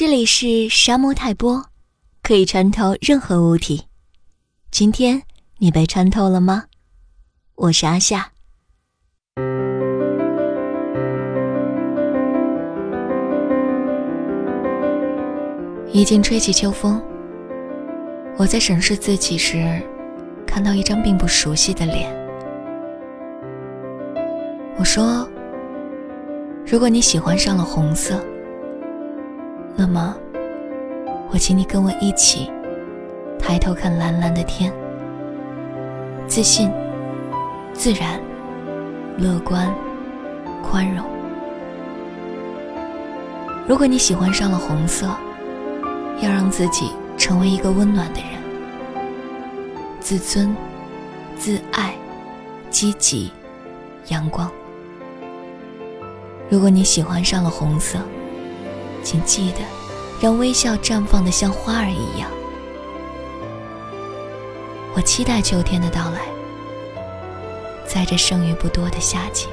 这里是沙漠泰波，可以穿透任何物体。今天你被穿透了吗？我是阿夏。已经吹起秋风，我在审视自己时，看到一张并不熟悉的脸。我说：“如果你喜欢上了红色。”那么，我请你跟我一起抬头看蓝蓝的天，自信、自然、乐观、宽容。如果你喜欢上了红色，要让自己成为一个温暖的人，自尊、自爱、积极、阳光。如果你喜欢上了红色，请记得，让微笑绽放的像花儿一样。我期待秋天的到来，在这剩余不多的夏季。